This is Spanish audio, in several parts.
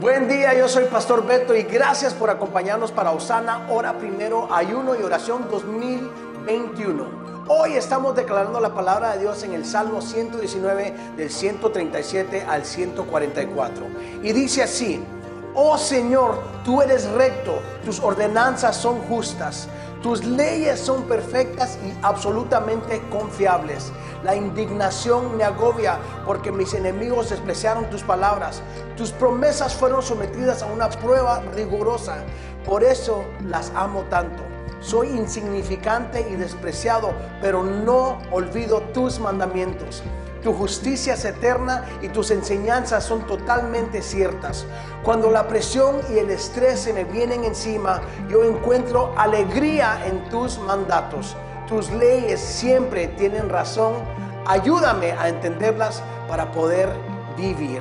Buen día, yo soy Pastor Beto y gracias por acompañarnos para Osana, hora primero, ayuno y oración 2021. Hoy estamos declarando la palabra de Dios en el Salmo 119 del 137 al 144. Y dice así, oh Señor, tú eres recto, tus ordenanzas son justas. Tus leyes son perfectas y absolutamente confiables. La indignación me agobia porque mis enemigos despreciaron tus palabras. Tus promesas fueron sometidas a una prueba rigurosa. Por eso las amo tanto. Soy insignificante y despreciado, pero no olvido tus mandamientos. Tu justicia es eterna y tus enseñanzas son totalmente ciertas. Cuando la presión y el estrés se me vienen encima, yo encuentro alegría en tus mandatos. Tus leyes siempre tienen razón. Ayúdame a entenderlas para poder vivir.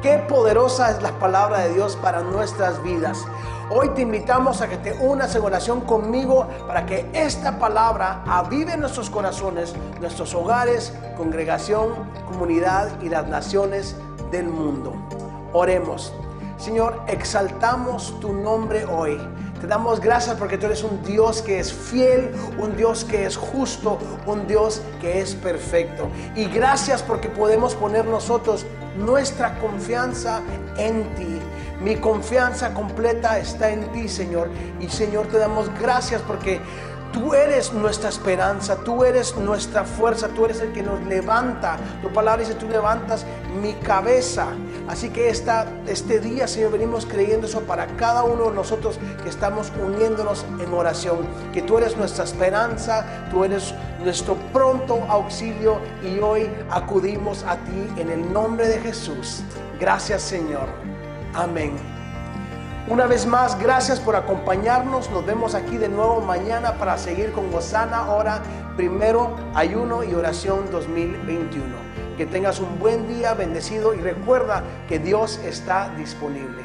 Qué poderosa es la palabra de Dios para nuestras vidas. Hoy te invitamos a que te unas en oración conmigo para que esta palabra avive nuestros corazones, nuestros hogares, congregación, comunidad y las naciones del mundo. Oremos. Señor, exaltamos tu nombre hoy. Te damos gracias porque tú eres un Dios que es fiel, un Dios que es justo, un Dios que es perfecto. Y gracias porque podemos poner nosotros nuestra confianza en ti. Mi confianza completa está en ti, Señor. Y Señor, te damos gracias porque Tú eres nuestra esperanza, tú eres nuestra fuerza, tú eres el que nos levanta. Tu palabra dice, tú levantas mi cabeza. Así que este día, Señor, venimos creyendo eso para cada uno de nosotros que estamos uniéndonos en oración. Que tú eres nuestra esperanza, tú eres nuestro pronto auxilio y hoy acudimos a ti en el nombre de Jesús. Gracias, Señor. Amén. Una vez más, gracias por acompañarnos. Nos vemos aquí de nuevo mañana para seguir con Gozana ahora, primero ayuno y oración 2021. Que tengas un buen día bendecido y recuerda que Dios está disponible.